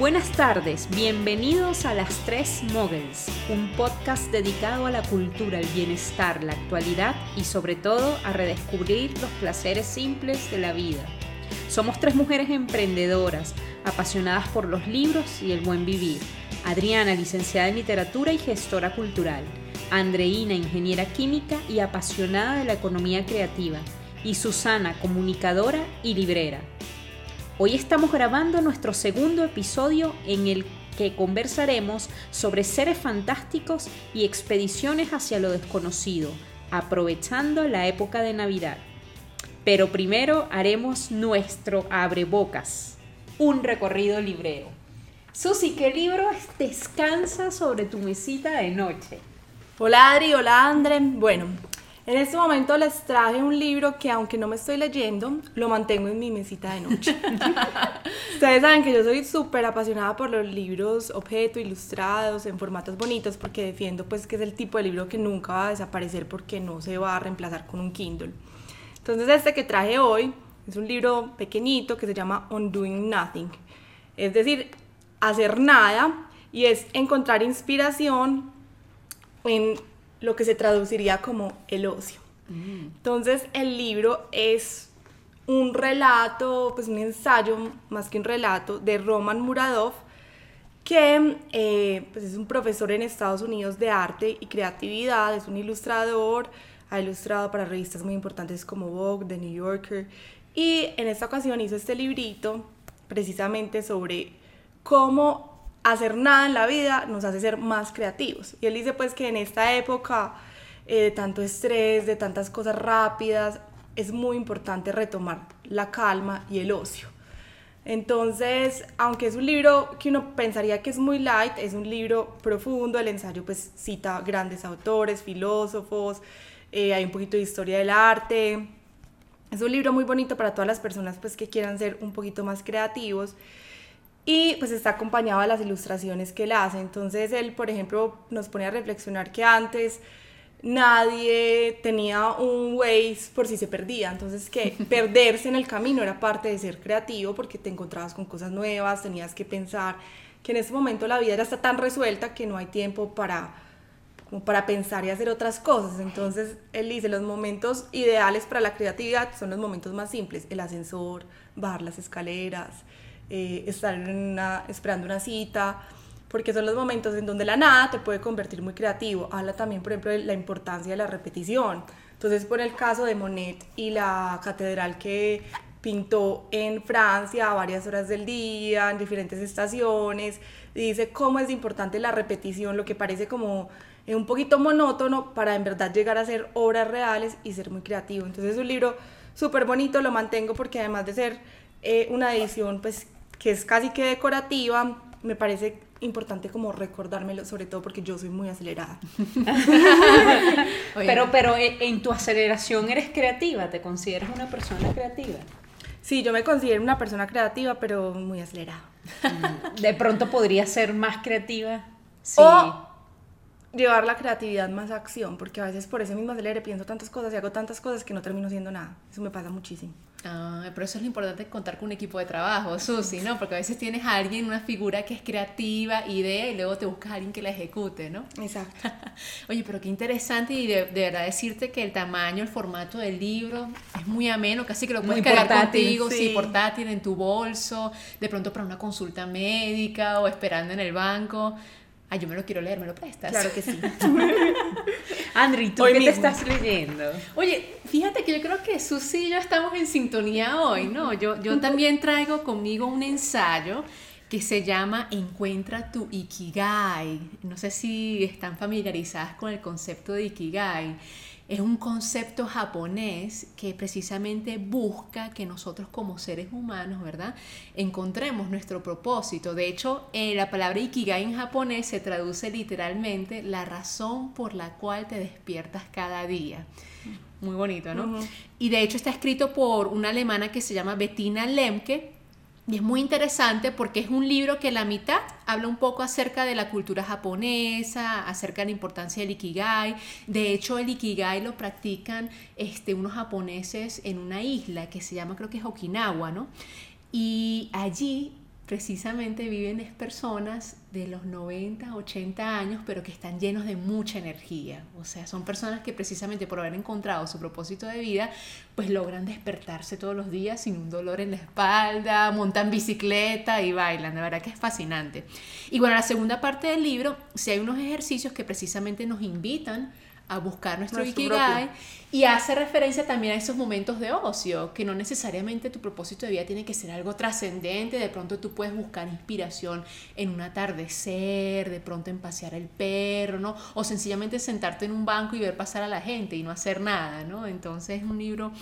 Buenas tardes, bienvenidos a Las Tres Moguls, un podcast dedicado a la cultura, el bienestar, la actualidad y sobre todo a redescubrir los placeres simples de la vida. Somos tres mujeres emprendedoras, apasionadas por los libros y el buen vivir. Adriana, licenciada en literatura y gestora cultural. Andreina, ingeniera química y apasionada de la economía creativa. Y Susana, comunicadora y librera. Hoy estamos grabando nuestro segundo episodio en el que conversaremos sobre seres fantásticos y expediciones hacia lo desconocido, aprovechando la época de Navidad. Pero primero haremos nuestro abrebocas, un recorrido librero. Susi, ¿qué libro descansa sobre tu mesita de noche? Hola Adri, hola Andre. Bueno, en este momento les traje un libro que aunque no me estoy leyendo, lo mantengo en mi mesita de noche. Ustedes saben que yo soy súper apasionada por los libros objeto, ilustrados, en formatos bonitos, porque defiendo pues que es el tipo de libro que nunca va a desaparecer porque no se va a reemplazar con un Kindle. Entonces este que traje hoy es un libro pequeñito que se llama Undoing Nothing. Es decir, hacer nada y es encontrar inspiración en lo que se traduciría como el ocio. Mm. Entonces el libro es un relato, pues un ensayo más que un relato de Roman Muradov, que eh, pues es un profesor en Estados Unidos de arte y creatividad, es un ilustrador, ha ilustrado para revistas muy importantes como Vogue, The New Yorker, y en esta ocasión hizo este librito precisamente sobre cómo hacer nada en la vida nos hace ser más creativos. Y él dice pues que en esta época eh, de tanto estrés, de tantas cosas rápidas, es muy importante retomar la calma y el ocio. Entonces, aunque es un libro que uno pensaría que es muy light, es un libro profundo, el ensayo pues cita grandes autores, filósofos, eh, hay un poquito de historia del arte. Es un libro muy bonito para todas las personas pues que quieran ser un poquito más creativos y pues está acompañado de las ilustraciones que él hace. Entonces él, por ejemplo, nos pone a reflexionar que antes nadie tenía un Waze por si se perdía, entonces que perderse en el camino era parte de ser creativo porque te encontrabas con cosas nuevas, tenías que pensar que en ese momento la vida ya está tan resuelta que no hay tiempo para como para pensar y hacer otras cosas. Entonces, él dice, los momentos ideales para la creatividad son los momentos más simples, el ascensor, bajar las escaleras, eh, estar esperando una cita, porque son los momentos en donde la nada te puede convertir muy creativo. Habla también, por ejemplo, de la importancia de la repetición. Entonces, por el caso de Monet y la catedral que pintó en Francia a varias horas del día, en diferentes estaciones, dice cómo es importante la repetición, lo que parece como un poquito monótono para en verdad llegar a ser obras reales y ser muy creativo. Entonces es un libro súper bonito, lo mantengo porque además de ser eh, una edición pues que es casi que decorativa, me parece importante como recordármelo, sobre todo porque yo soy muy acelerada. pero, pero eh, en tu aceleración eres creativa, ¿te consideras una persona creativa? Sí, yo me considero una persona creativa, pero muy acelerada. Mm, de pronto podría ser más creativa. Sí. O llevar la creatividad más a acción, porque a veces por ese mismo acelere pienso tantas cosas y hago tantas cosas que no termino siendo nada. Eso me pasa muchísimo. Ah, pero eso es lo importante contar con un equipo de trabajo, Susi, ¿no? Porque a veces tienes a alguien, una figura que es creativa, idea, y luego te buscas a alguien que la ejecute, ¿no? Exacto. Oye, pero qué interesante y de, verdad decirte que el tamaño, el formato del libro es muy ameno, casi que lo puedes cargar contigo, sí. portátil en tu bolso, de pronto para una consulta médica o esperando en el banco. Ah, yo me lo quiero leer, ¿me lo prestas? Claro que sí. Andri, ¿tú qué te estás leyendo? Oye, fíjate que yo creo que Susi y yo estamos en sintonía hoy, ¿no? Yo, yo también traigo conmigo un ensayo que se llama Encuentra tu Ikigai. No sé si están familiarizadas con el concepto de Ikigai es un concepto japonés que precisamente busca que nosotros como seres humanos, ¿verdad? Encontremos nuestro propósito. De hecho, eh, la palabra ikigai en japonés se traduce literalmente la razón por la cual te despiertas cada día. Muy bonito, ¿no? Y de hecho está escrito por una alemana que se llama Bettina Lemke Y es muy interesante porque es un libro que la mitad habla un poco acerca de la cultura japonesa, acerca de la importancia del ikigai. De hecho, el ikigai lo practican este, unos japoneses en una isla que se llama, creo que es Okinawa, ¿no? Y allí precisamente viven es personas de los 90, 80 años, pero que están llenos de mucha energía. O sea, son personas que precisamente por haber encontrado su propósito de vida, pues logran despertarse todos los días sin un dolor en la espalda, montan bicicleta y bailan. De verdad que es fascinante. Y bueno, la segunda parte del libro, si hay unos ejercicios que precisamente nos invitan a buscar nuestro, Ikigai y hace referencia también a esos momentos de ocio, que no necesariamente tu propósito de vida tiene que ser algo trascendente, de pronto tú puedes buscar inspiración en un atardecer, de pronto en pasear el perro, ¿no? O sencillamente sentarte en un banco y ver pasar a la gente y no hacer nada, ¿no? Entonces es un libro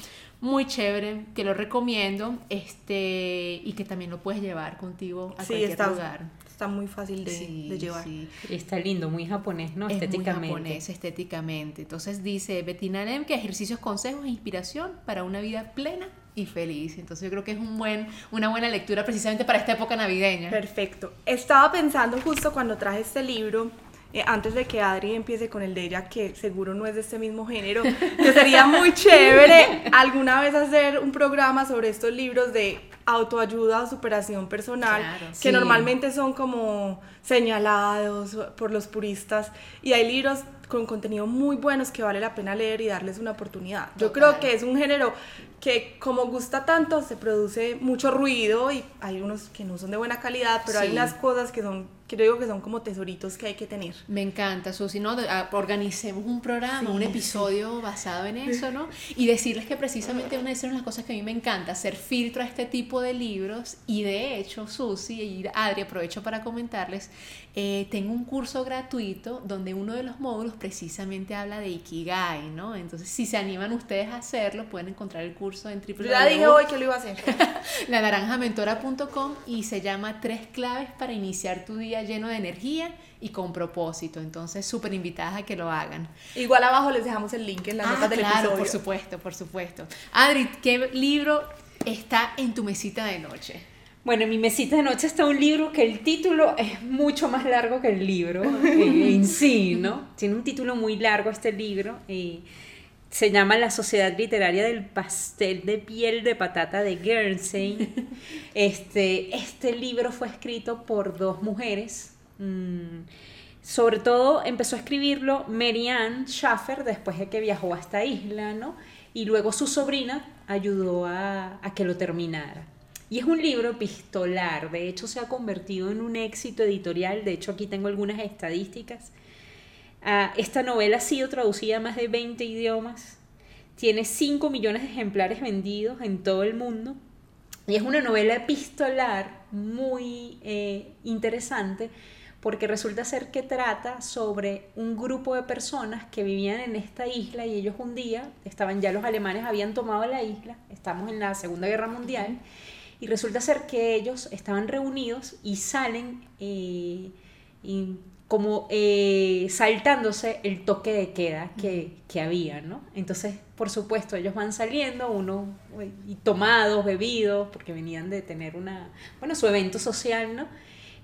muy chévere que lo recomiendo este y que también lo puedes llevar contigo a cualquier lugar está muy fácil de, llevar. Está lindo, muy japonés, ¿no? estéticamente. Muy japonés, estéticamente. Entonces dice Bettina Lem que ejercicios, consejos e inspiración para una vida plena y feliz. Entonces yo creo que es un buen, una buena lectura precisamente para esta época navideña. Perfecto. Estaba pensando justo cuando traje este libro, eh, antes de que Adri empiece con el de ella, que seguro no es de este mismo género, que sería muy chévere alguna vez hacer un programa sobre estos libros de autoayuda o superación personal, que normalmente son como señalados por los puristas, y hay libros con contenido muy buenos que vale la pena leer y darles una oportunidad. Yo creo que es un género que como gusta tanto se produce mucho ruido y hay unos que no son de buena calidad, pero hay unas cosas que son que yo digo que son como tesoritos que hay que tener. Me encanta, Susi, ¿no? Ah, organicemos un programa, un episodio basado en eso, ¿no? Y decirles que precisamente una de esas las cosas que a mí me encanta, hacer filtro a este tipo de libros y de hecho, Susi y Adri, aprovecho para comentarles, eh, tengo un curso gratuito donde uno de los módulos precisamente habla de Ikigai, ¿no? Entonces, si se animan ustedes a hacerlo, pueden encontrar el curso en www. Ya dije hoy que lo iba a hacer. la y se llama Tres claves para iniciar tu día lleno de energía y con propósito. Entonces, súper invitadas a que lo hagan. Igual abajo les dejamos el link en la nota del claro, por supuesto, por supuesto. Adri, ¿qué libro está en tu mesita de noche? Bueno, en mi mesita de noche está un libro que el título es mucho más largo que el libro eh, en sí, ¿no? Tiene un título muy largo este libro. y se llama La Sociedad Literaria del Pastel de Piel de Patata de Guernsey. Este, este libro fue escrito por dos mujeres. Mm, sobre todo empezó a escribirlo Mary Ann Schaffer después de que viajó a esta isla, ¿no? Y luego su sobrina ayudó a, a que lo terminara. Y es un libro epistolar, de hecho se ha convertido en un éxito editorial, de hecho aquí tengo algunas estadísticas. Ah, esta novela ha sido traducida a más de 20 idiomas, tiene 5 millones de ejemplares vendidos en todo el mundo. Y es una novela epistolar muy eh, interesante porque resulta ser que trata sobre un grupo de personas que vivían en esta isla y ellos un día estaban ya los alemanes habían tomado la isla, estamos en la Segunda Guerra Mundial y resulta ser que ellos estaban reunidos y salen eh, y como eh, saltándose el toque de queda que, que, había, ¿no? Entonces, por supuesto, ellos van saliendo, uno, y tomados, bebidos, porque venían de tener una, bueno, su evento social, ¿no?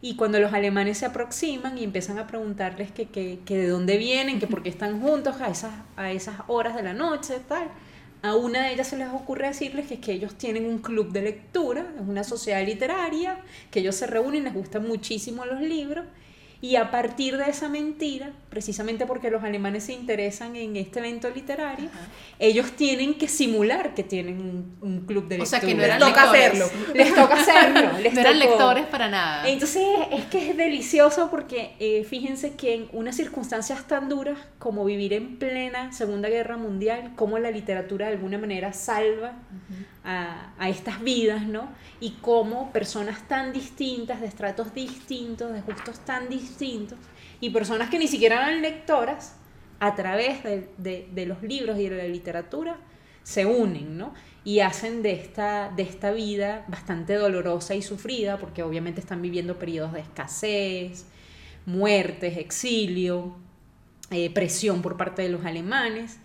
Y cuando los alemanes se aproximan y empiezan a preguntarles que, que, que de dónde vienen, que por qué están juntos a esas, a esas horas de la noche, tal, a una de ellas se les ocurre decirles que, que ellos tienen un club de lectura, es una sociedad literaria, que ellos se reúnen, les gustan muchísimo los libros y a partir de esa mentira, precisamente porque los alemanes se interesan en este evento literario, ellos tienen que simular que tienen un, club de lectura. O sea, que no eran les toca hacerlo. Les toca hacerlo. no eran lectores para nada. Entonces, es que es delicioso porque eh, fíjense que en unas circunstancias tan duras como vivir en plena Segunda Guerra Mundial, cómo la literatura de alguna manera salva a, estas vidas, ¿no? Y cómo personas tan distintas, de estratos distintos, de gustos tan distintos, y personas que ni siquiera eran lectoras, a través de, los libros y de la literatura, se unen, ¿no? Y hacen de esta, de esta vida bastante dolorosa y sufrida, porque obviamente están viviendo periodos de escasez, muertes, exilio, eh, presión por parte de los alemanes.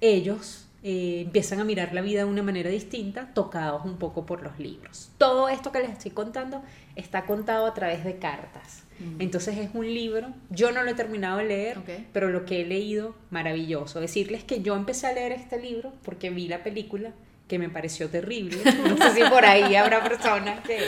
Ellos eh, empiezan a mirar la vida de una manera distinta, tocados un poco por los libros. Todo esto que les estoy contando está contado a través de cartas. Mm. Entonces es un libro, yo no lo he terminado de leer, pero lo que he leído, maravilloso. Decirles que yo empecé a leer este libro porque vi la película que me pareció terrible. No sé si por ahí habrá personas que,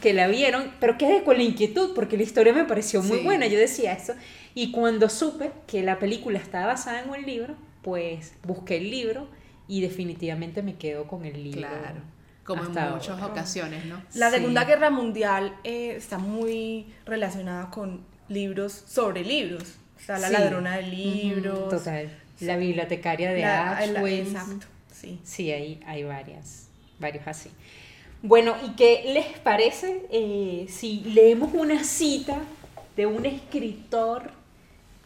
que la vieron, pero quedé con la inquietud porque la historia me pareció muy Sí. buena. Yo decía eso. Y cuando supe que la película estaba basada en un libro, pues busqué el libro y definitivamente me quedo con el libro. Claro, como en muchas ahora. ocasiones, ¿no? La Sí. Segunda Guerra Mundial eh, está muy relacionada con libros sobre libros. Está La Sí. ladrona de libros. Total. La bibliotecaria de la-. Exacto, sí. Sí, hay, hay varias, varios así. Bueno, ¿y qué les parece eh, si leemos una cita de un escritor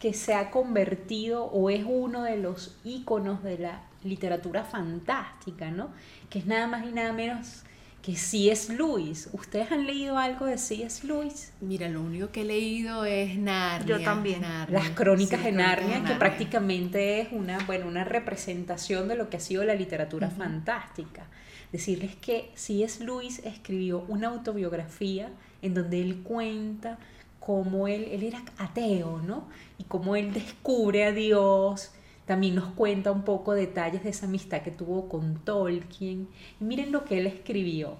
que se ha convertido o es uno de los íconos de la literatura fantástica, ¿no? Que es nada más y nada menos que C.S. Lewis. ¿Ustedes han leído algo de C.S. Lewis? Mira, lo único que he leído es Narnia. Yo también. Narnia. Las crónicas Sí, de Crónicas Narnia, que Narnia. prácticamente es una, bueno, una representación de lo que ha sido la literatura fantástica. Decirles que C.S. Lewis escribió una autobiografía en donde él cuenta cómo él, él era ateo, ¿no? Y cómo él descubre a Dios. También nos cuenta un poco detalles de esa amistad que tuvo con Tolkien. Y miren lo que él escribió.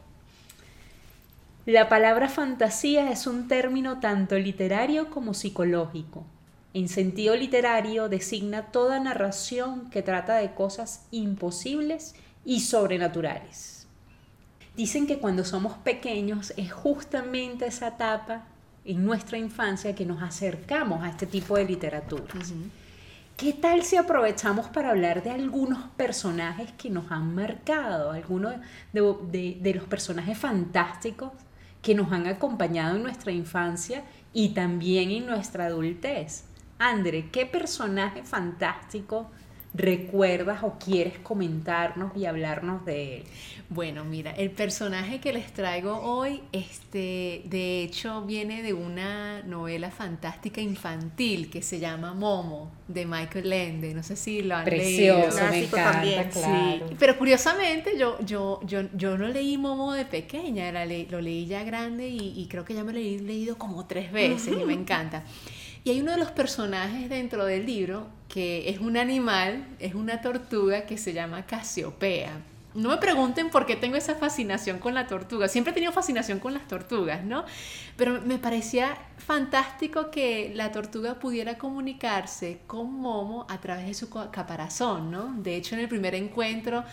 La palabra fantasía es un término tanto literario como psicológico. En sentido literario designa toda narración que trata de cosas imposibles y sobrenaturales. Dicen que cuando somos pequeños es justamente esa etapa en nuestra infancia que nos acercamos a este tipo de literaturas. Ujú. ¿Qué tal si aprovechamos para hablar de algunos personajes que nos han marcado, algunos de, de- de los personajes fantásticos que nos han acompañado en nuestra infancia y también en nuestra adultez? André, ¿qué personaje fantástico recuerdas o quieres comentarnos y hablarnos de él? Bueno, mira, el personaje que les traigo hoy, este, de hecho, viene de una novela fantástica infantil que se llama Momo, de Michael Ende. No sé si lo han leído. Precioso, me Clásico encanta, también, claro. Sí, pero curiosamente yo, yo, yo, yo no leí Momo de pequeña, la le- lo leí ya grande y, y creo que ya me lo he leído como tres veces y me encanta. Y hay uno de los personajes dentro del libro que es un animal, es una tortuga que se llama Casiopea. No me pregunten por qué tengo esa fascinación con la tortuga. Siempre he tenido fascinación con las tortugas, ¿no? Pero me parecía fantástico que la tortuga pudiera comunicarse con Momo a través de su caparazón, ¿no? De hecho, en el primer encuentro,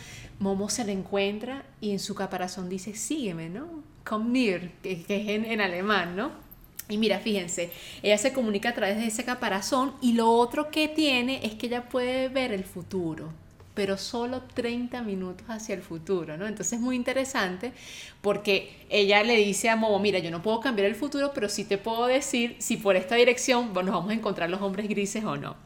Momo se le encuentra y en su caparazón dice, sígueme, ¿no? Komm mir, que, que es en alemán, ¿no? Y mira, fíjense, ella se comunica a través de ese caparazón y lo otro que tiene es que ella puede ver el futuro, pero solo 30 minutos hacia el futuro, ¿no? Entonces es muy interesante porque ella le dice a Momo, mira, yo no puedo cambiar el futuro, pero sí te puedo decir si por esta dirección nos vamos a encontrar los hombres grises o no.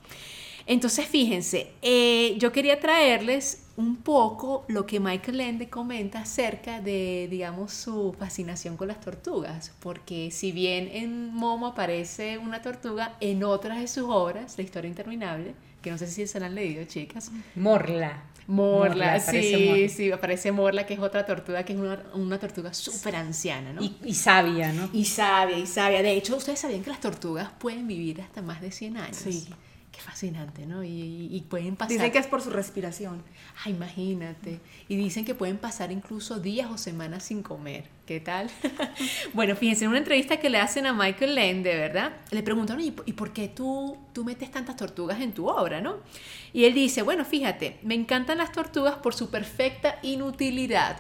Entonces, fíjense, eh, yo quería traerles un poco lo que Michael Ende comenta acerca de, digamos, su fascinación con las tortugas, porque si bien en Momo aparece una tortuga, en otras de sus obras, La historia interminable, que no sé si se la han leído, chicas, Morla. Morla, sí, Morla. sí, aparece Morla, que es otra tortuga, que es una, una tortuga súper anciana, ¿no? Y, y sabia, ¿no? Y sabia, y sabia. De hecho, ustedes sabían que las tortugas pueden vivir hasta más de 100 años. Sí. Qué fascinante, ¿no? Y, y- y pueden pasar. Dicen que es por su respiración. Ah, imagínate. Y dicen que pueden pasar incluso días o semanas sin comer. ¿Qué tal? bueno, fíjense, en una entrevista que le hacen a Michael Lende, ¿verdad? Le preguntaron, ¿y, por- y por qué tú, tú metes tantas tortugas en tu obra, no? Y él dice, bueno, fíjate, me encantan las tortugas por su perfecta inutilidad.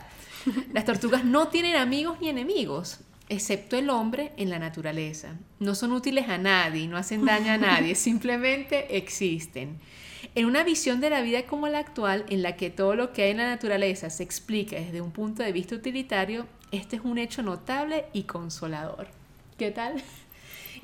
Las tortugas no tienen amigos ni enemigos, excepto el hombre en la naturaleza. No son útiles a nadie, no hacen daño a nadie, simplemente existen. En una visión de la vida como la actual, en la que todo lo que hay en la naturaleza se explica desde un punto de vista utilitario, este es un hecho notable y consolador. ¿Qué tal?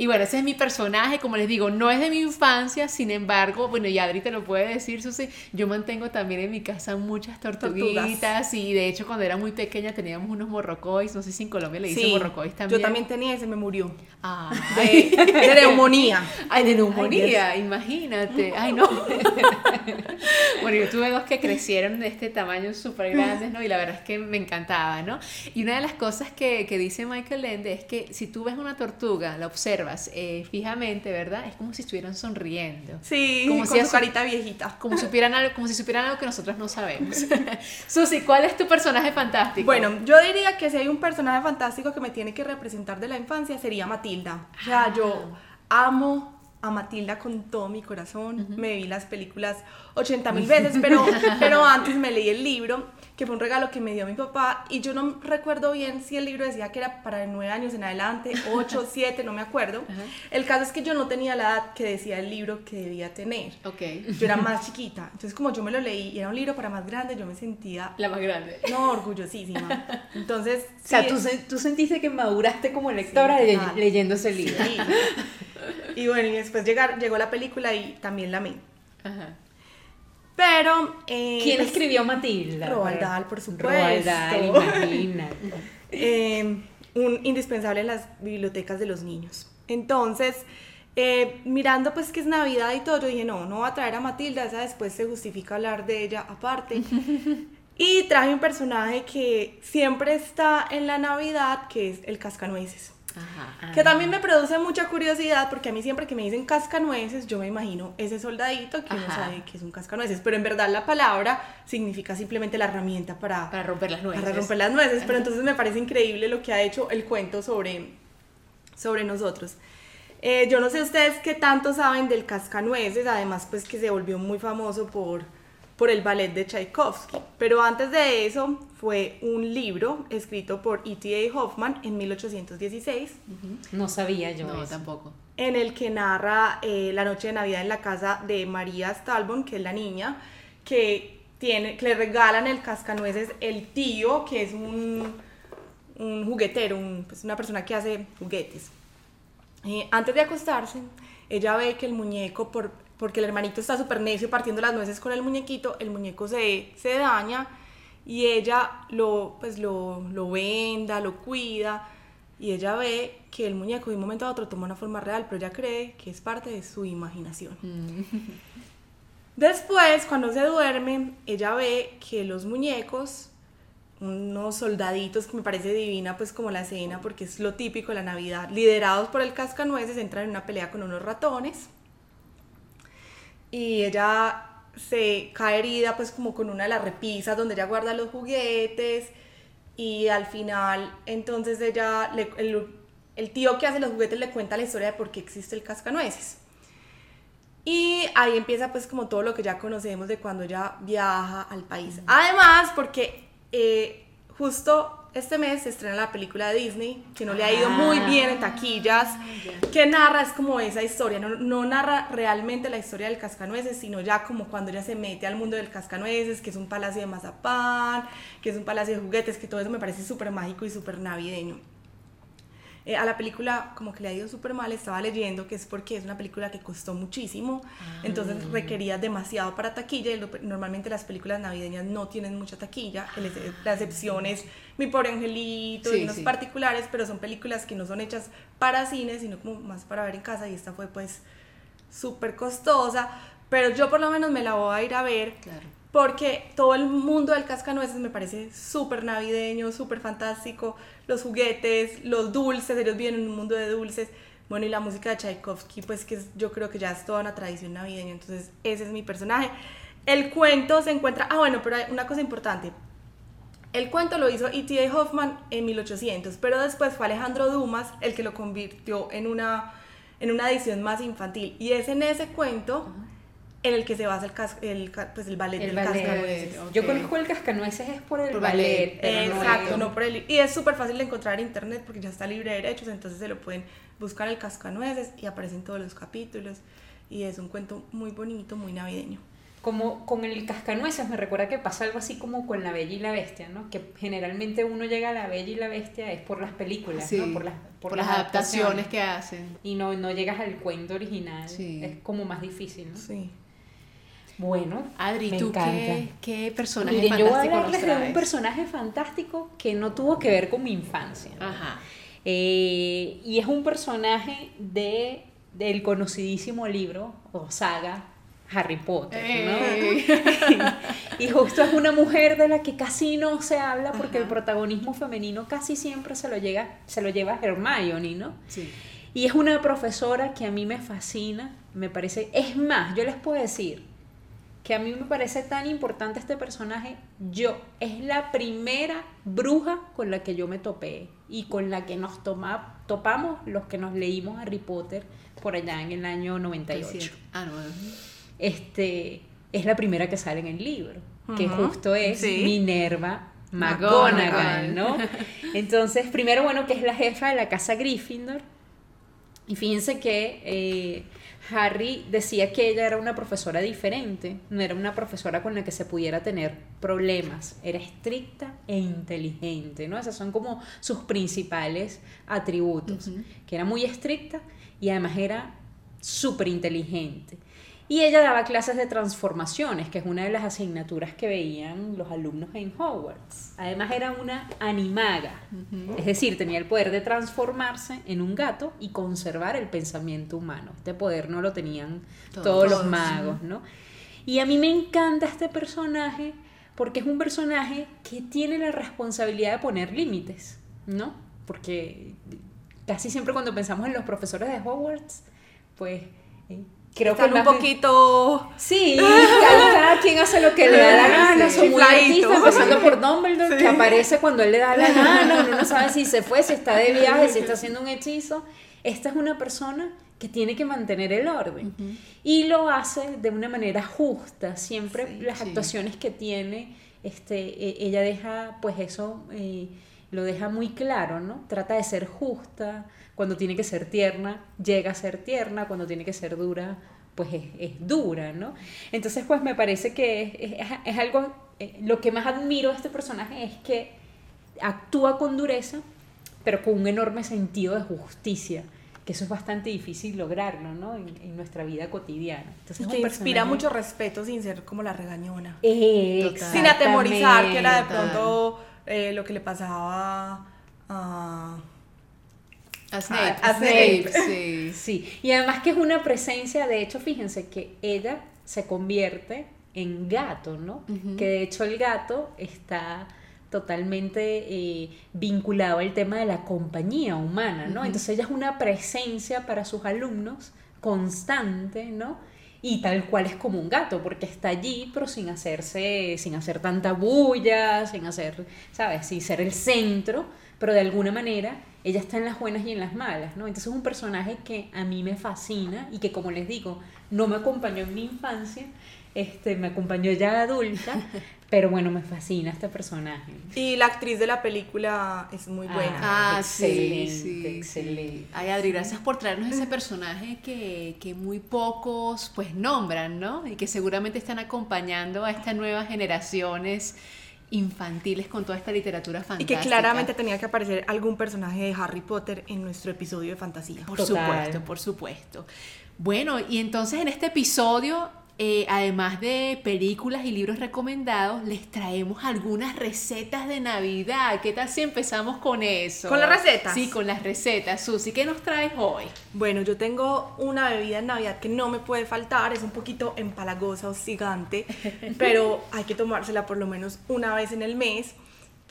Y bueno, ese es mi personaje, como les digo, no es de mi infancia, sin embargo, bueno, y Adri te lo puede decir, Susi, yo mantengo también en mi casa muchas tortuguitas y de hecho cuando era muy pequeña teníamos unos morrocois, no sé si en Colombia le dicen Sí, morrocois también. Yo también tenía ese, me murió. Ay, De neumonía. Ay, de neumonía, imagínate. Ay, no. bueno, yo tuve dos que crecieron de este tamaño súper grandes, ¿no? Y la verdad es que me encantaba, ¿no? Y una de las cosas que, que dice Michael Ende es que si tú ves una tortuga, la observas eh, fijamente, ¿verdad? Es como si estuvieran sonriendo. Sí, Como con si su carita viejita. Como, supieran algo, como si supieran algo que nosotros no sabemos. Susi, ¿cuál es tu personaje fantástico? Bueno, yo diría que si hay un personaje fantástico que me tiene que representar de la infancia sería Matilda. O sea, yo amo a Matilda con todo mi corazón. Me vi las películas 80 mil veces, pero, pero antes me leí el libro, que fue un regalo que me dio mi papá. Y yo no recuerdo bien si el libro decía que era para de 9 años en adelante, 8, 7, no me acuerdo. El caso es que yo no tenía la edad que decía el libro que debía tener. Ok. Yo era más chiquita. Entonces, como yo me lo leí y era un libro para más grande, yo me sentía La más grande. no, orgullosísima. Entonces, O sea, sí, tú, se- tú sentiste que maduraste como lectora Sí, leyendo ese libro. sí. Y bueno, y después llegar, llegó la película y también la amé. Ajá. Pero. eh, ¿Quién pues, escribió Matilda? Roald Dahl, por supuesto. Roald Dahl, imagínate. eh, un indispensable en las bibliotecas de los niños. Entonces, eh, mirando pues que es Navidad y todo, yo dije, no, no voy a traer a Matilda, esa después se justifica hablar de ella aparte. y traje un personaje que siempre está en la Navidad, que es el cascanueces. Ajá. Que también me produce mucha curiosidad porque a mí siempre que me dicen cascanueces, yo me imagino ese soldadito que uno sabe que es un cascanueces, pero en verdad la palabra significa simplemente la herramienta para, Para romper las nueces. para romper las nueces, pero entonces me parece increíble lo que ha hecho el cuento sobre, sobre nosotros. Eh, yo no sé ustedes qué tanto saben del cascanueces, además pues que se volvió muy famoso por, por el ballet de Tchaikovsky, pero antes de eso fue un libro escrito por E.T.A. Hoffman en 1816 No sabía yo No, eso. tampoco. en el que narra eh, la noche de Navidad en la casa de María Stalbon, que es la niña, que, tiene, que le regalan el cascanueces el tío, que es un, un juguetero, un- pues una persona que hace juguetes. Eh, antes de acostarse, ella ve que el muñeco, por, porque el hermanito está súper necio partiendo las nueces con el muñequito, el muñeco se, se daña y ella lo, pues lo, lo venda, lo cuida y ella ve que el muñeco de un momento a otro toma una forma real, pero ella cree que es parte de su imaginación. Después, cuando se duerme, ella ve que los muñecos, unos soldaditos que me parece divina, pues como la escena, porque es lo típico de la Navidad, liderados por el cascanueces, entran en una pelea con unos ratones. Y ella se cae herida, pues como con una de las repisas donde ella guarda los juguetes. Y al final, entonces ella, le- el, el tío que hace los juguetes le cuenta la historia de por qué existe el cascanueces. Y ahí empieza pues como todo lo que ya conocemos de cuando ella viaja al país. Además, porque eh, justo este mes se estrena la película de Disney, que no le ha ido muy bien en taquillas, que narra, es como esa historia, no, no narra realmente la historia del cascanueces, sino ya como cuando ella se mete al mundo del cascanueces, que es un palacio de mazapán, que es un palacio de juguetes, que todo eso me parece súper mágico y súper navideño. Eh, a la película como que le ha ido súper mal, estaba leyendo que es porque es una película que costó muchísimo, entonces requería demasiado para taquilla y lo- normalmente las películas navideñas no tienen mucha taquilla, el ex- la excepción es Mi Pobre Angelito Sí, y unos sí. particulares, pero son películas que no son hechas para cine, sino como más para ver en casa y esta fue pues súper costosa, pero yo por lo menos me la voy a ir a ver Claro. Porque todo el mundo del cascanueces me parece súper navideño, súper fantástico. Los juguetes, los dulces, ellos viven en un mundo de dulces. Bueno, y la música de Tchaikovsky, pues que es- yo creo que ya es toda una tradición navideña. Entonces, ese es mi personaje. El cuento se encuentra. Ah, bueno, pero hay una cosa importante. El cuento lo hizo E.T.A. Hoffman en 1800, pero después fue Alejandro Dumas el que lo convirtió en una, en una edición más infantil. Y es en ese cuento en el que se basa el, cas- el, ca- pues el ballet El del ballet. cascanueces. Ok. Yo conozco el cascanueces es por el Por ballet. ballet. pero no Exacto, el- no por el... Y es súper fácil de encontrar en internet porque ya está libre de derechos, entonces se lo pueden buscar el cascanueces y aparecen todos los capítulos. Y es un cuento muy bonito, muy navideño. como con el cascanueces me recuerda que pasa algo así como con la Bella y la Bestia, ¿no? Que generalmente uno llega a la Bella y la Bestia es por las películas, Sí, ¿no? Por las, por, las adaptaciones que hacen. Y no, no llegas al cuento original. Sí. Es como más difícil, ¿no? Sí. Bueno, Adri, me ¿tú encanta. qué, qué personaje Miren, yo voy a fantástico hablarles de un personaje fantástico que no tuvo que ver con mi infancia. Ajá. Eh, y es un personaje de, del conocidísimo libro o saga Harry Potter, ¿no? Ey. y justo es una mujer de la que casi no se habla porque Ajá. el protagonismo femenino casi siempre se lo, llega, se lo lleva Hermione, ¿no? Sí. Y es una profesora que a mí me fascina, me parece, es más, yo les puedo decir que a mí me parece tan importante este personaje, yo, es la primera bruja con la que yo me topé y con la que nos toma- topamos los que nos leímos Harry Potter por allá en el año 98. Ah, no. Este, es la primera que sale en el libro, que justo es sí. Minerva. McGonagall, ¿no? Entonces, primero, bueno, que es la jefa de la casa Gryffindor. Y fíjense que eh, Harry decía que ella era una profesora diferente, no era una profesora con la que se pudiera tener problemas, era estricta e inteligente, ¿no? Esos son como sus principales atributos, que era muy estricta y además era súper inteligente. Y ella daba clases de transformaciones, que es una de las asignaturas que veían los alumnos en Hogwarts. Además era una animaga, es decir, tenía el poder de transformarse en un gato y conservar el pensamiento humano. Este poder no lo tenían Todos. todos, los magos, ¿no? Y a mí me encanta este personaje porque es un personaje que tiene la responsabilidad de poner límites, ¿no? Porque casi siempre cuando pensamos en los profesores de Hogwarts, pues creo que un poquito... Sí, cada, cada quien hace lo que le da la gana, son muy artistas, empezando por Dumbledore, Sí. que aparece cuando él le da la gana, uno no sabe si se fue, si está de viaje, si está haciendo un hechizo. Esta es una persona que tiene que mantener el orden y lo hace de una manera justa, siempre Sí, las sí. actuaciones que tiene, este, e- ella deja, pues eso, eh, lo deja muy claro, ¿no? Trata de ser justa, cuando tiene que ser tierna, llega a ser tierna, cuando tiene que ser dura, pues es, es dura, ¿no? Entonces, pues me parece que es, es- es algo, eh, lo que más admiro de este personaje es que actúa con dureza, pero con un enorme sentido de justicia, que eso es bastante difícil lograrlo, ¿no? En, en nuestra vida cotidiana. Entonces, que un inspira mucho respeto sin ser como la regañona. Sin atemorizar, que era de pronto eh, lo que le pasaba a... A Snape. A Snape. sí. Sí, y además que es una presencia, de hecho, fíjense que ella se convierte en gato, ¿no? Que de hecho el gato está totalmente eh, vinculado al tema de la compañía humana, ¿no? Entonces ella es una presencia para sus alumnos constante, ¿no? Y tal cual es como un gato, porque está allí, pero sin hacerse, sin hacer tanta bulla, sin hacer, ¿sabes? Sin ser el centro, pero de alguna manera ella está en las buenas y en las malas, ¿no? Entonces es un personaje que a mí me fascina y que, como les digo, no me acompañó en mi infancia, este, me acompañó ya adulta, pero bueno, me fascina este personaje. Y la actriz de la película es muy buena. Ah, sí, Excelente, sí, excelente. sí. Ay, Adri, gracias por traernos ese personaje que, que muy pocos pues nombran, ¿no? Y que seguramente están acompañando a estas nuevas generaciones infantiles con toda esta literatura y fantástica. que claramente tenía que aparecer algún personaje de Harry Potter en nuestro episodio de fantasía. Por Total. supuesto, por supuesto. Bueno, y entonces en este episodio, eh, además de películas y libros recomendados, les traemos algunas recetas de Navidad. ¿Qué tal si empezamos con eso? ¿Con las recetas? Sí, con las recetas. Susi, ¿qué nos traes hoy? Bueno, yo tengo una bebida en Navidad que no me puede faltar, es un poquito empalagosa, hostigante, pero hay que tomársela por lo menos una vez en el mes,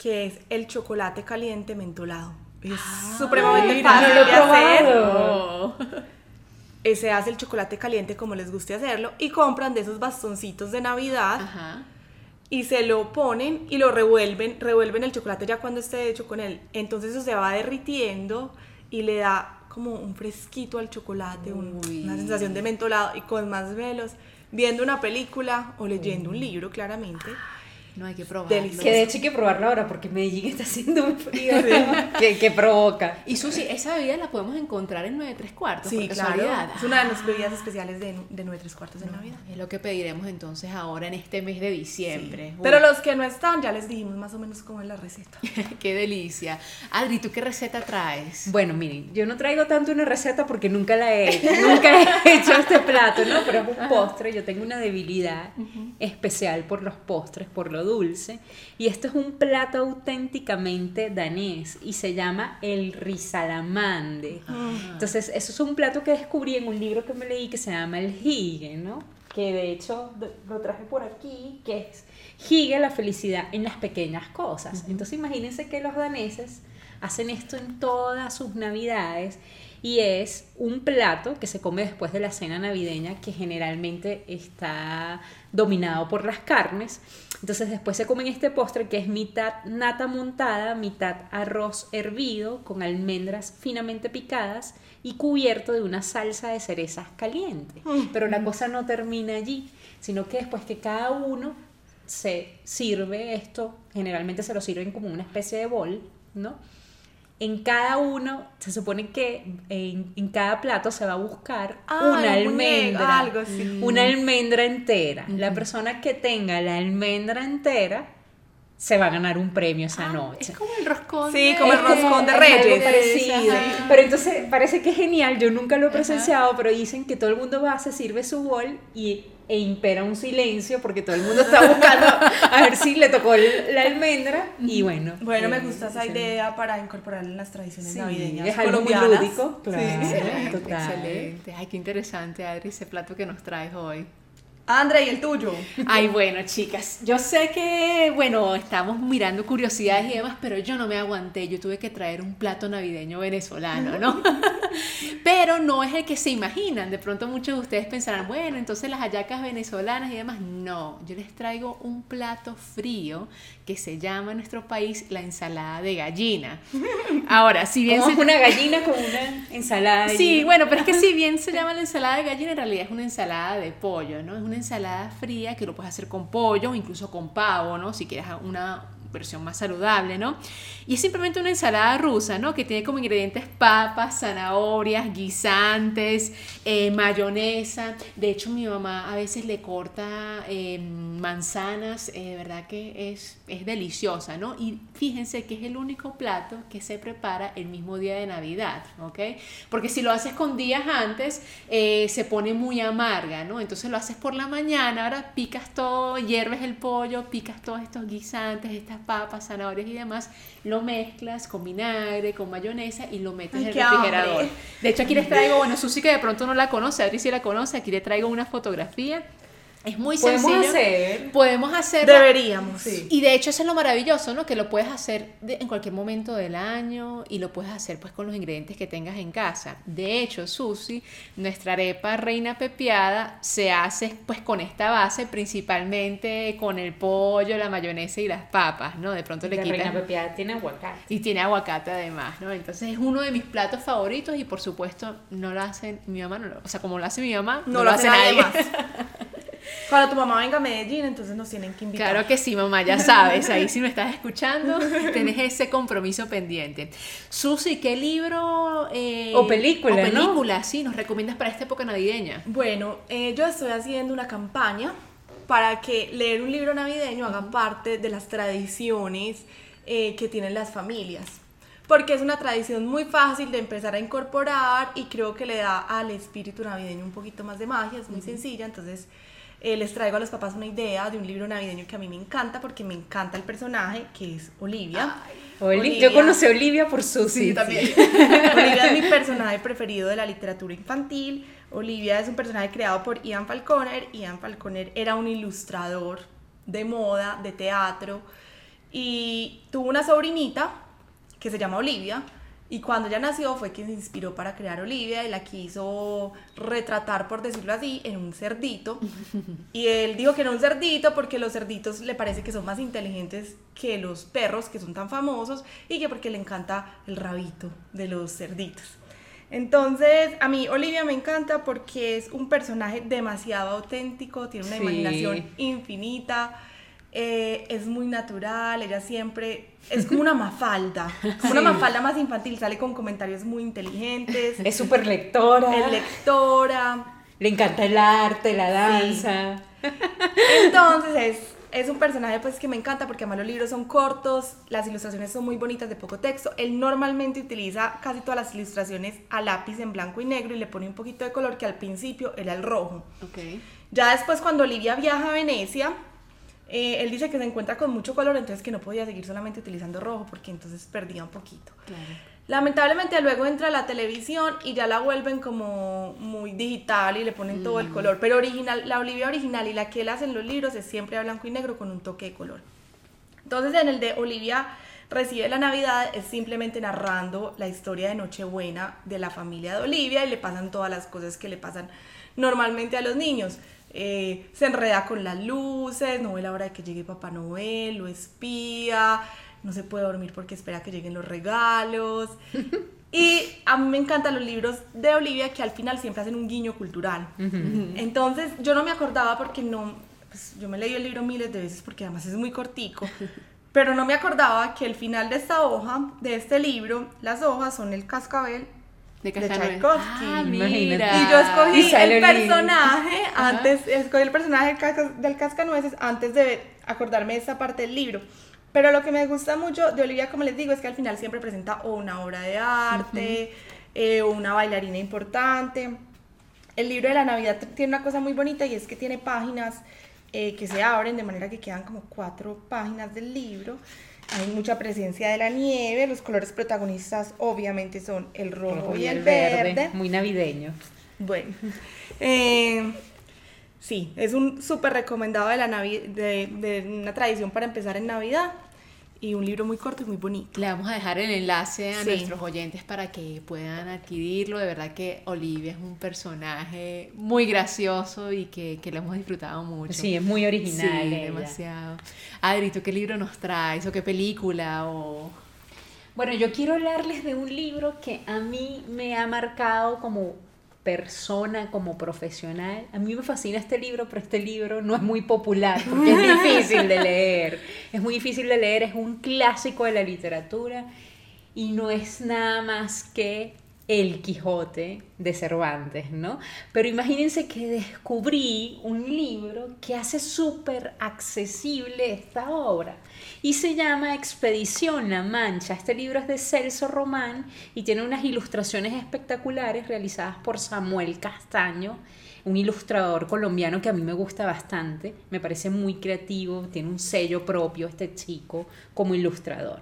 que es el chocolate caliente mentolado. Es supremamente mira, fácil no lo he de hacer. probado. Oh. Eh, Se hace el chocolate caliente como les guste hacerlo y compran de esos bastoncitos de Navidad Ajá. y se lo ponen y lo revuelven, revuelven el chocolate ya cuando esté hecho con él. Entonces eso se va derritiendo y le da como un fresquito al chocolate, un- una sensación de mentolado y con más velos, viendo una película o leyendo un libro claramente. No hay que probarlo. Delicioso. Que de hecho hay que probarlo ahora porque Medellín está haciendo un frío que, que provoca. Y Susi, esa bebida la podemos encontrar en 9 3 cuartos. Sí, claro. Es una de las bebidas especiales de, de 9 3 cuartos en Navidad. Es lo que pediremos entonces ahora en este mes de diciembre. Uy, Pero los que no están, ya les dijimos más o menos cómo es la receta. qué delicia. Adri, ¿tú qué receta traes? Bueno, miren, yo no traigo tanto una receta porque nunca la he hecho, nunca he hecho este plato, ¿no? Pero es un postre, yo tengo una debilidad especial por los postres, por lo dulce, y esto es un plato auténticamente danés y se llama el risalamande. Entonces, eso es un plato que descubrí en un libro que me leí que se llama El Hige, ¿no? Que de hecho lo traje por aquí, que es Hige, la felicidad en las pequeñas cosas. Entonces, imagínense que los daneses hacen esto en todas sus navidades y es un plato que se come después de la cena navideña que generalmente está dominado por las carnes. Entonces después se comen este postre que es mitad nata montada, mitad arroz hervido con almendras finamente picadas y cubierto de una salsa de cerezas caliente. Pero la cosa no termina allí, sino que después que cada uno se sirve esto, generalmente se lo sirven como una especie de bol, ¿no? En cada uno, se supone que en, en cada plato se va a buscar Ah, una almendra. algo así. Una almendra entera. La persona que tenga la almendra entera se va a ganar un premio esa Ah, noche. Es como el roscón. Sí, de- como el roscón de es algo Reyes. parecido. Ajá. Pero entonces parece que es genial. Yo nunca lo he presenciado, pero dicen que todo el mundo va, se sirve su bol y, e impera un silencio porque todo el mundo está buscando a ver si le tocó el- la almendra. Y bueno. Bueno, me eh, gusta esa sí. idea para incorporar en las tradiciones Sí, navideñas es algo muy colombianas. lúdico. Claro, Excelente, total. excelente. Ay, qué interesante, Adri, ese plato que nos traes hoy. André, ¿y el tuyo? Ay, bueno, chicas, yo sé que, bueno, estamos mirando curiosidades y demás, pero yo no me aguanté, yo tuve que traer un plato navideño venezolano, ¿no? pero no es el que se imaginan, de pronto muchos de ustedes pensarán, bueno, entonces las hallacas venezolanas y demás, no, yo les traigo un plato frío que se llama en nuestro país la ensalada de gallina. Ahora, si bien Como se... una gallina con una ensalada. de Sí, hielo. bueno, pero es que si bien se llama la ensalada de gallina, en realidad es una ensalada de pollo, ¿no? Es una ensalada fría que lo puedes hacer con pollo incluso con pavo, ¿no? Si quieres una versión más saludable, ¿no? Y es simplemente una ensalada rusa, ¿no? Que tiene como ingredientes papas, zanahorias, guisantes, eh, mayonesa. De hecho, mi mamá a veces le corta eh, manzanas, eh, de verdad que es, es deliciosa, ¿no? Y fíjense que es el único plato que se prepara el mismo día de Navidad, ¿ok? Porque si lo haces con días antes, se pone muy amarga, ¿no? Entonces lo haces por la mañana, ahora picas todo, hierves el pollo, picas todos estos guisantes, estas papas, zanahorias y demás, lo mezclas con vinagre, con mayonesa y lo metes Ay, en el refrigerador. De hecho, aquí les traigo, bueno, Susi que de pronto no la conoce, Adri sí la conoce, aquí le traigo una fotografía. Es muy Podemos sencillo. hacer. Podemos hacerlo. Deberíamos. Y de hecho eso es lo maravilloso, ¿no? Que lo puedes hacer de- en cualquier momento del año y lo puedes hacer pues con los ingredientes que tengas en casa. De hecho, Susi, nuestra arepa reina pepiada se hace pues con esta base principalmente con el pollo, la mayonesa y las papas, ¿no? De pronto le La reina pepiada tiene aguacate. Y tiene aguacate además, ¿no? Entonces es uno de mis platos favoritos y por supuesto no lo hace mi mamá, no lo- o sea, como lo hace mi mamá, No, lo hace nadie más. Cuando tu mamá venga a Medellín, entonces nos tienen que invitar. Claro que sí, mamá, ya sabes, ahí si me estás escuchando, tenés ese compromiso pendiente. Susi, ¿qué libro eh, O película, o ¿no? película, sí, nos recomiendas para esta época navideña? Bueno, eh, yo estoy haciendo una campaña para que leer un libro navideño haga parte de las tradiciones eh, que tienen las familias. Porque es una tradición muy fácil de empezar a incorporar y creo que le da al espíritu navideño un poquito más de magia, es muy sencilla. Entonces, eh, les traigo a los papás una idea de un libro navideño que a mí me encanta porque me encanta el personaje que es Olivia. Oli- Olivia. Yo conocí a Olivia por Susi. Sí, también. Olivia es mi personaje preferido de la literatura infantil. Olivia es un personaje creado por Ian Falconer. Ian Falconer era un ilustrador de moda, de teatro, y tuvo una sobrinita que se llama Olivia. Y cuando ella nació fue quien se inspiró para crear Olivia y la quiso retratar, por decirlo así, en un cerdito. Y él dijo que era un cerdito porque los cerditos le parece que son más inteligentes que los perros que son tan famosos y que porque le encanta el rabito de los cerditos. Entonces, a mí Olivia me encanta porque es un personaje demasiado auténtico, tiene una Sí. imaginación infinita, eh, es muy natural, ella siempre es como una mafalda, como una mafalda más infantil, sale con comentarios muy inteligentes. Es súper lectora. Es lectora. Le encanta el arte, la danza. Entonces es, es un personaje pues que me encanta porque además los libros son cortos, las ilustraciones son muy bonitas de poco texto. Él normalmente utiliza casi todas las ilustraciones a lápiz en blanco y negro y le pone un poquito de color que al principio era el rojo. Ok. Ya después cuando Olivia viaja a Venecia, eh, él dice que se encuentra con mucho color, entonces que no podía seguir solamente utilizando rojo porque entonces perdía un poquito. Claro. Lamentablemente luego entra la televisión y ya la vuelven como muy digital y le ponen todo el color, pero original, la Olivia original y la que él hace en los libros es siempre a blanco y negro con un toque de color. Entonces en el de Olivia recibe la Navidad es simplemente narrando la historia de Nochebuena de la familia de Olivia y le pasan todas las cosas que le pasan normalmente a los niños. Eh, se enreda con las luces, no ve la hora de que llegue Papá Noel, lo espía, no se puede dormir porque espera que lleguen los regalos. Y a mí me encantan los libros de Olivia que al final siempre hacen un guiño cultural. Entonces yo no me acordaba porque no, pues, yo me leí el libro miles de veces porque además es muy cortico, pero no me acordaba que el final de esta hoja, de este libro, las hojas son el cascabel De. Tchaikovsky. Ah, mira. Y yo escogí Y el personaje antes, escogí el personaje del, casca- del cascanueces antes de acordarme de esa parte del libro. Pero lo que me gusta mucho de Olivia, como les digo, es que al final siempre presenta o una obra de arte eh, o una bailarina importante. El libro de la Navidad tiene una cosa muy bonita y es que tiene páginas eh, que se abren de manera que quedan como cuatro páginas del libro. Hay mucha presencia de la nieve, los colores protagonistas obviamente son el rojo, y el verde. Muy navideño. Bueno, eh, sí, es un súper recomendado de, la Navi- de, de una tradición para empezar en Navidad y un libro muy corto y muy bonito. Le vamos a dejar el enlace a Sí. nuestros oyentes para que puedan adquirirlo. De verdad que Olivia es un personaje muy gracioso y que, que lo hemos disfrutado mucho. Sí, es muy original. Sí, ella. demasiado. Adri, ¿tú qué libro nos traes? ¿O qué película? O... Bueno, yo quiero hablarles de un libro que a mí me ha marcado como persona, como profesional. A mí me fascina este libro, pero este libro no es muy popular porque es difícil de leer. Es muy difícil de leer, es un clásico de la literatura y no es nada más que El Quijote de Cervantes, ¿no? Pero imagínense que descubrí un libro que hace súper accesible esta obra y se llama Expedición La Mancha. Este libro es de Celso Román y tiene unas ilustraciones espectaculares realizadas por Samuel Castaño, un ilustrador colombiano que a mí me gusta bastante, me parece muy creativo, tiene un sello propio este chico como ilustrador.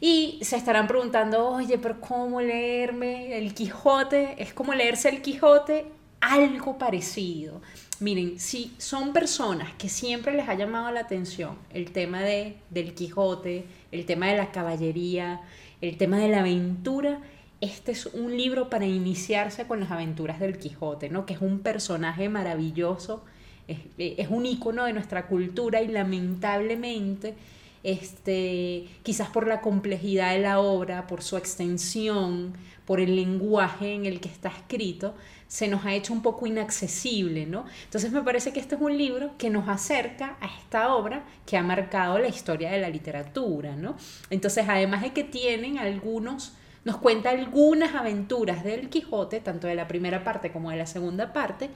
Y se estarán preguntando, oye, pero ¿cómo leerme el Quijote? Es como leerse el Quijote, algo parecido. Miren, si son personas que siempre les ha llamado la atención el tema de, del Quijote, el tema de la caballería, el tema de la aventura, este es un libro para iniciarse con las aventuras del Quijote, ¿no? Que es un personaje maravilloso, es, es un icono de nuestra cultura y lamentablemente este, quizás por la complejidad de la obra, por su extensión, por el lenguaje en el que está escrito, se nos ha hecho un poco inaccesible, ¿no? Entonces me parece que este es un libro que nos acerca a esta obra que ha marcado la historia de la literatura, ¿no? Entonces, además de que tienen algunos, nos cuenta algunas aventuras del Quijote, tanto de la primera parte como de la segunda parte,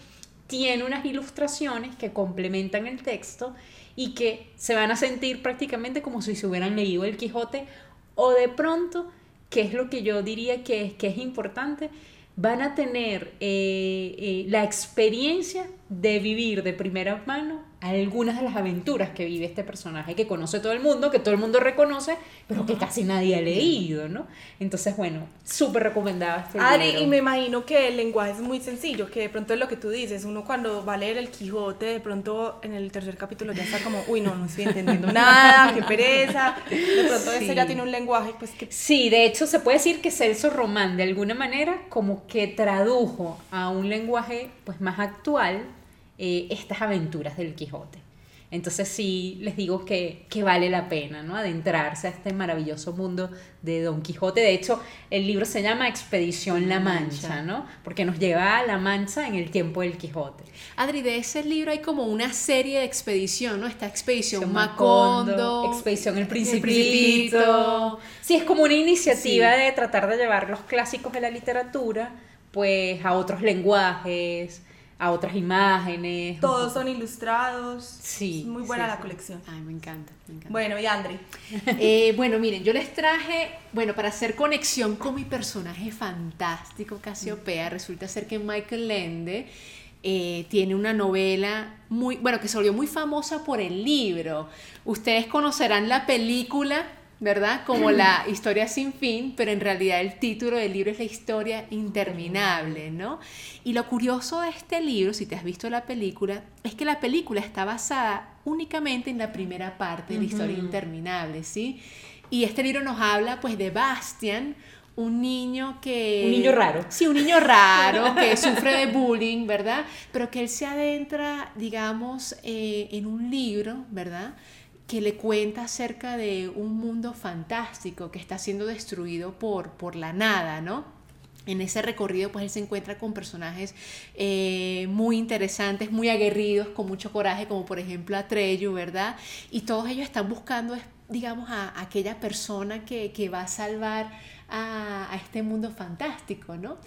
tiene unas ilustraciones que complementan el texto y que se van a sentir prácticamente como si se hubieran leído el Quijote o de pronto, que es lo que yo diría que es, que es importante, van a tener eh, eh, la experiencia de vivir de primera mano algunas de las aventuras que vive este personaje que conoce todo el mundo, que todo el mundo reconoce, pero que casi nadie ha leído, ¿no? Entonces, bueno, súper recomendado este Adri, libro. y me imagino que el lenguaje es muy sencillo, que de pronto es lo que tú dices, uno cuando va a leer el Quijote, de pronto en el tercer capítulo ya está como, uy, no, no estoy entendiendo nada, qué pereza, de pronto Sí. este ya tiene un lenguaje, pues que... Sí, de hecho se puede decir que Celso Román de alguna manera como que tradujo a un lenguaje pues más actual eh, estas aventuras del Quijote. Entonces sí les digo que, que, vale la pena, ¿no? Adentrarse a este maravilloso mundo de Don Quijote. De hecho, el libro se llama Expedición La Mancha, ¿no? Porque nos lleva a La Mancha en el tiempo del Quijote. Adri, de ese libro hay como una serie de expedición, ¿no? Esta Expedición Macondo, Expedición El Principito. Sí, es como una iniciativa de tratar de llevar los clásicos de la literatura, pues, a otros lenguajes, a otras imágenes. Todos son ilustrados. Sí. Es muy buena la colección. Ay, me encanta, me encanta. Bueno, y Andri. Eh, bueno, miren, yo les traje, bueno, para hacer conexión con mi personaje fantástico, Casiopea, resulta ser que Michael Lende eh, tiene una novela muy, bueno, que se volvió muy famosa por el libro. Ustedes conocerán la película ¿verdad? Como la historia sin fin, pero en realidad el título del libro es la historia interminable, ¿no? Y lo curioso de este libro, si te has visto la película, es que la película está basada únicamente en la primera parte de la historia interminable, ¿sí? Y este libro nos habla pues de Bastian, un niño que... Un niño raro. Sí, un niño raro que sufre de bullying, ¿verdad? Pero que él se adentra, digamos, eh, en un libro, ¿verdad? Que le cuenta acerca de un mundo fantástico que está siendo destruido por, por la nada, ¿no? En ese recorrido, pues él se encuentra con personajes eh, muy interesantes, muy aguerridos, con mucho coraje, como por ejemplo Atreyu, ¿verdad? Y todos ellos están buscando, digamos, a, aquella persona que, que va a salvar a, este mundo fantástico, ¿no?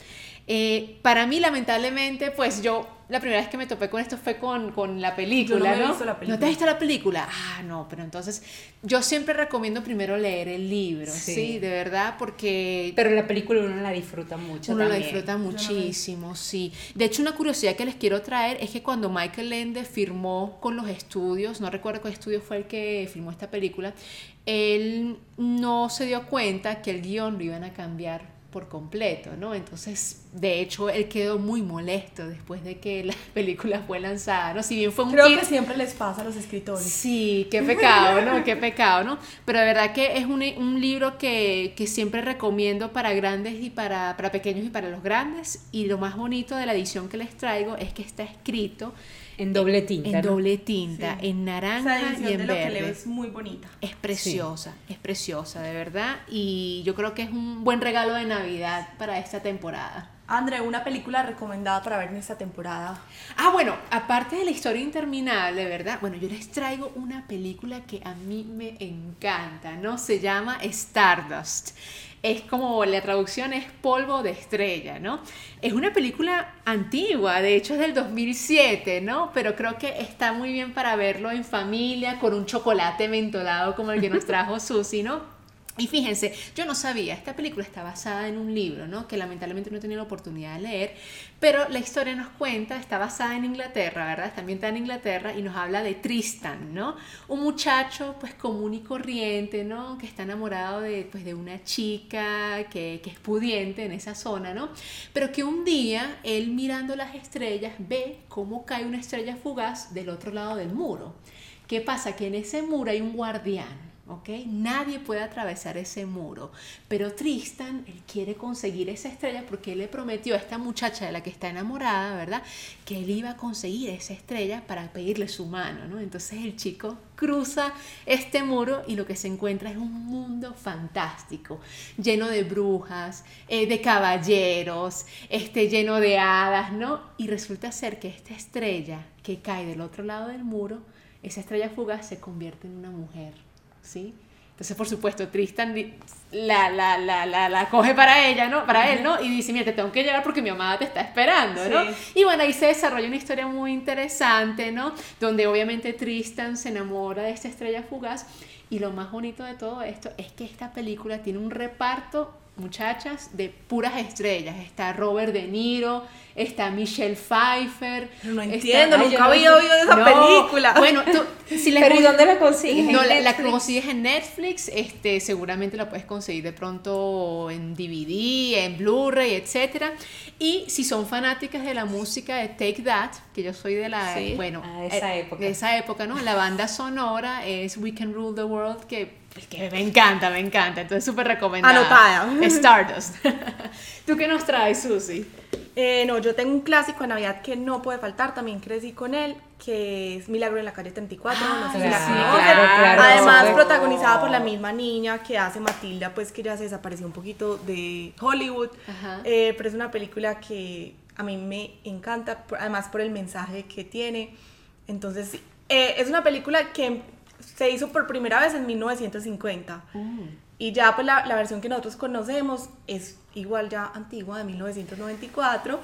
Eh, para mí, lamentablemente, pues yo la primera vez que me topé con esto fue con, con la película, no, ¿no? Visto la película. ¿No te has visto la película? Ah, no, pero entonces yo siempre recomiendo primero leer el libro, sí, de verdad, porque... Pero la película uno la disfruta mucho. Uno también. la disfruta muchísimo, sí. De hecho, una curiosidad que les quiero traer es que cuando Michael Ende firmó con los estudios, no recuerdo qué estudio fue el que firmó esta película, él no se dio cuenta que el guion lo iban a cambiar por completo, ¿no? Entonces, de hecho, él quedó muy molesto después de que la película fue lanzada, ¿no? Si bien fue un Creo hit- que siempre les pasa a los escritores. Sí, qué pecado, ¿no? Qué pecado, ¿no? Pero de verdad que es un, un libro que, que siempre recomiendo para grandes y para, para pequeños y para los grandes. Y lo más bonito de la edición que les traigo es que está escrito En doble tinta. en ¿no? doble tinta, Sí. en Esa naranja edición y en de lo que verde. leo es muy bonita. Es preciosa, es preciosa, de verdad. Y yo creo que es un buen regalo de Navidad para esta temporada. André, una película recomendada para ver en esta temporada. Ah, bueno, aparte de la historia interminable, ¿verdad? Bueno, yo les traigo una película que a mí me encanta, ¿no? Se llama Stardust. Es como la traducción es polvo de estrella, ¿no? Es una película antigua, de hecho es del 2007, ¿no? Pero creo que está muy bien para verlo en familia, con un chocolate mentolado como el que nos trajo Susi, ¿no? Y fíjense, yo no sabía, esta película está basada en un libro, ¿no? Que lamentablemente no he tenido la oportunidad de leer, pero la historia nos cuenta, está basada en Inglaterra, ¿verdad? También está en Inglaterra y nos habla de Tristan, ¿no? Un muchacho pues común y corriente, ¿no? Que está enamorado de, pues, de una chica que, que es pudiente en esa zona, ¿no? Pero que un día él mirando las estrellas ve cómo cae una estrella fugaz del otro lado del muro. ¿Qué pasa? Que en ese muro hay un guardián. Nadie puede atravesar ese muro. Pero Tristan, él quiere conseguir esa estrella porque él le prometió a esta muchacha de la que está enamorada, ¿verdad? Que él iba a conseguir esa estrella para pedirle su mano, ¿no? Entonces el chico cruza este muro y lo que se encuentra es un mundo fantástico, lleno de brujas, eh, de caballeros, este, lleno de hadas, ¿no? Y resulta ser que esta estrella que cae del otro lado del muro, esa estrella fugaz se convierte en una mujer. ¿Sí? Entonces, por supuesto, Tristan la, la, la, la, la coge para ella, ¿no? Para él, ¿no? Y dice, mira, te tengo que llevar porque mi amada te está esperando, ¿no? Sí. Y bueno, ahí se desarrolla una historia muy interesante, ¿no? Donde obviamente Tristan se enamora de esta estrella fugaz. Y lo más bonito de todo esto es que esta película tiene un reparto, muchachas, de puras estrellas. Está Robert De Niro, está Michelle Pfeiffer. No entiendo, nunca había oído de esa No, película. Bueno, tú, si les Pero ¿y dónde la consigues? no, ¿En la, consigues en Netflix, este, seguramente la puedes conseguir de pronto en DVD, en Blu-ray, etc. Y si son fanáticas de la música de Take That, que yo soy de la, Sí, bueno, ah, de esa eh, época. de esa época, ¿no? La banda sonora es We Can Rule the World, que, que me encanta, me encanta, entonces súper recomendada. Anotada. Stardust. ¿Tú qué nos traes, Susi? Eh, no, yo tengo un clásico de Navidad que no puede faltar, también crecí con él, que es Milagro en la calle 34, Ah, no sé si la sí, conocen. claro, claro, Además, protagonizada por la misma niña que hace Matilda, pues que ya se desapareció un poquito de Hollywood. Ajá. Eh, pero es una película que a mí me encanta, además por el mensaje que tiene. Entonces, eh, es una película que se hizo por primera vez en 1950. Y ya pues la, la versión que nosotros conocemos es igual ya antigua, de 1994,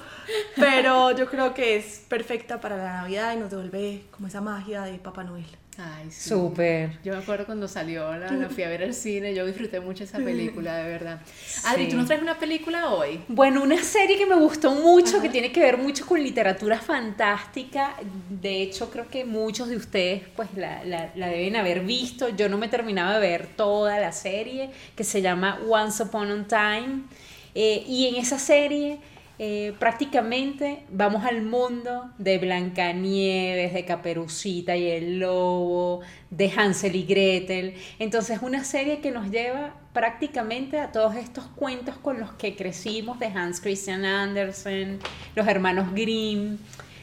pero yo creo que es perfecta para la Navidad y nos devuelve como esa magia de Papá Noel. Ay, sí. Súper. Yo me acuerdo cuando salió, la, la fui a ver al cine, yo disfruté mucho esa película, de verdad. Adri, ¿tú nos traes una película hoy? Bueno, una serie que me gustó mucho, que tiene que ver mucho con literatura fantástica. De hecho, creo que muchos de ustedes pues la, la- la deben haber visto. Yo no me terminaba de ver toda la serie, que se llama Once Upon a Time. Eh, y en esa serie eh, prácticamente vamos al mundo de Blancanieves, de Caperucita y el Lobo, de Hansel y Gretel. Entonces una serie que nos lleva prácticamente a todos estos cuentos con los que crecimos de Hans Christian Andersen, los hermanos Grimm.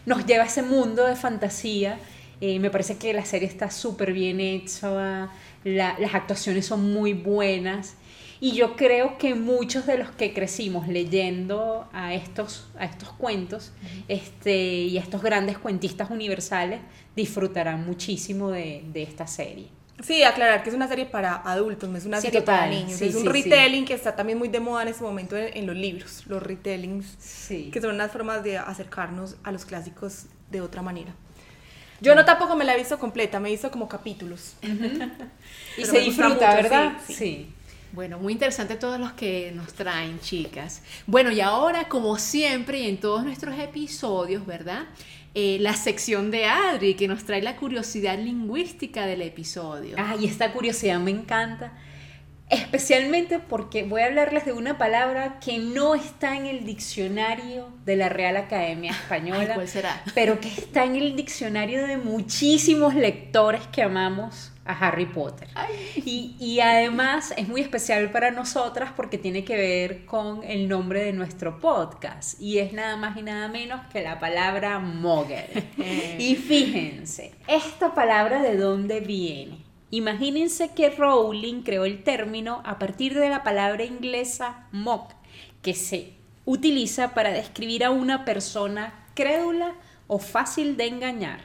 Nos lleva a ese mundo de fantasía. Eh, me parece que la serie está súper bien hecha, la- las actuaciones son muy buenas. Y yo creo que muchos de los que crecimos leyendo a estos, a estos cuentos este, y a estos grandes cuentistas universales disfrutarán muchísimo de, de esta serie. Sí, aclarar que es una serie para adultos, no es una Sí, serie para total. niños. Sí, es un sí, retelling que está también muy de moda en este momento en, en los libros, los retellings, que son unas formas de acercarnos a los clásicos de otra manera. Yo no tampoco me la he visto completa, me he visto como capítulos. Y Pero se me gusta disfruta, mucho, ¿verdad? sí. Bueno, muy interesante todos los que nos traen, chicas. Bueno, y ahora, como siempre, y en todos nuestros episodios, ¿verdad? Eh, la sección de Adri, que nos trae la curiosidad lingüística del episodio. Ay, esta curiosidad me encanta. Especialmente porque voy a hablarles de una palabra que no está en el diccionario de la Real Academia Española. Ay, ¿cuál será? Pero que está en el diccionario de muchísimos lectores que amamos a Harry Potter. Y, y además es muy especial para nosotras porque tiene que ver con el nombre de nuestro podcast. Y es nada más y nada menos que la palabra mogel. y fíjense, esta palabra de dónde viene. Imagínense que Rowling creó el término a partir de la palabra inglesa mock, que se utiliza para describir a una persona crédula o fácil de engañar.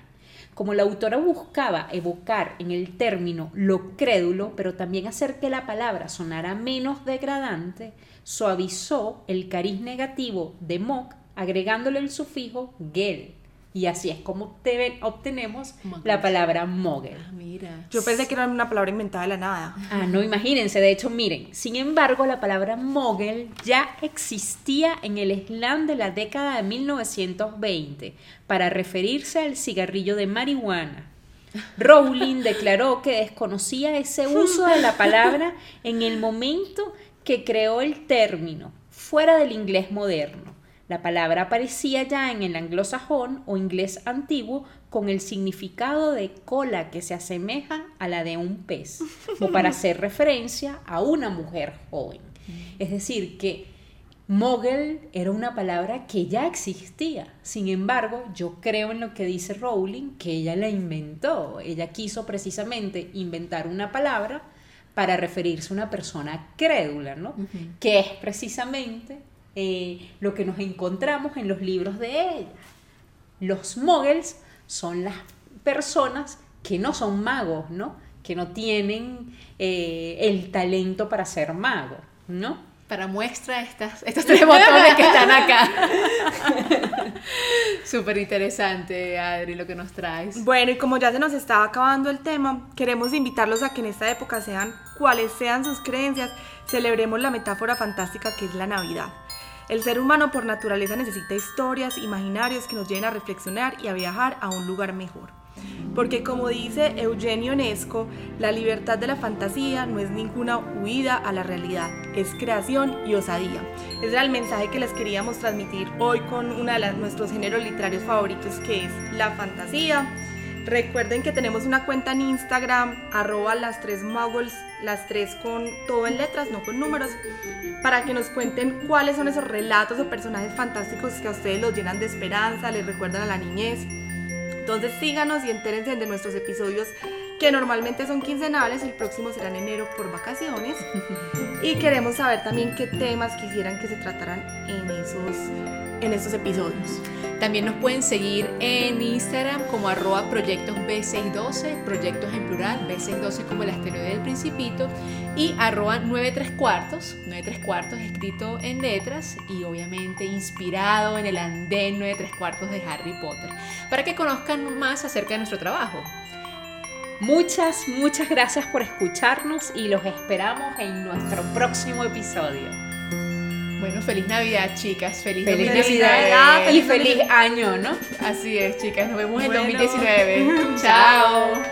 Como la autora buscaba evocar en el término lo crédulo, pero también hacer que la palabra sonara menos degradante, suavizó el cariz negativo de mock agregándole el sufijo gel. Y así es como te- obtenemos Mogul. la palabra mogel. Ah, mira. Yo pensé que era una palabra inventada de la nada. Ah, no, imagínense, de hecho, miren, sin embargo, la palabra mogel ya existía en el slang de la década de 1920 para referirse al cigarrillo de marihuana. Rowling declaró que desconocía ese uso de la palabra en el momento que creó el término, fuera del inglés moderno. La palabra aparecía ya en el anglosajón o inglés antiguo con el significado de cola que se asemeja a la de un pez, o para hacer referencia a una mujer joven. Es decir, que mogul era una palabra que ya existía. Sin embargo, yo creo en lo que dice Rowling, que ella la inventó. Ella quiso precisamente inventar una palabra para referirse a una persona crédula, ¿no? Que es precisamente eh, lo que nos encontramos en los libros de ella. Los muggles son las personas que no son magos, ¿no? Que no tienen eh, el talento para ser mago, ¿no? Para muestra estas, estos tres botones que están acá. Súper interesante, Adri, lo que nos traes. Bueno, y como ya se nos está acabando el tema, queremos invitarlos a que en esta época sean cuales sean sus creencias, celebremos la metáfora fantástica que es la Navidad. El ser humano por naturaleza necesita historias, imaginarios que nos lleven a reflexionar y a viajar a un lugar mejor. Porque como dice Eugenio Nesco, la libertad de la fantasía no es ninguna huida a la realidad, es creación y osadía. Ese era el mensaje que les queríamos transmitir hoy con uno de nuestros géneros literarios favoritos que es la fantasía. Recuerden que tenemos una cuenta en Instagram, arroba las tres muggles, las tres con todo en letras, no con números, para que nos cuenten cuáles son esos relatos o personajes fantásticos que a ustedes los llenan de esperanza, les recuerdan a la niñez. Entonces síganos y entérense de nuestros episodios que normalmente son quincenales, el próximo será en enero por vacaciones. y queremos saber también qué temas quisieran que se trataran en esos, en episodios. También nos pueden seguir en Instagram como arroba proyectos B612, proyectos en plural, B612 como el asteroide del principito, y arroba 93 cuartos, 93 cuartos escrito en letras y obviamente inspirado en el andén 93 cuartos de Harry Potter, para que conozcan más acerca de nuestro trabajo. Muchas, muchas gracias por escucharnos y los esperamos en nuestro próximo episodio. Bueno, feliz Navidad, chicas. Feliz, Feliz 2019. Navidad y feliz año, ¿no? Así es, chicas. Nos vemos en Bueno. 2019. Chao.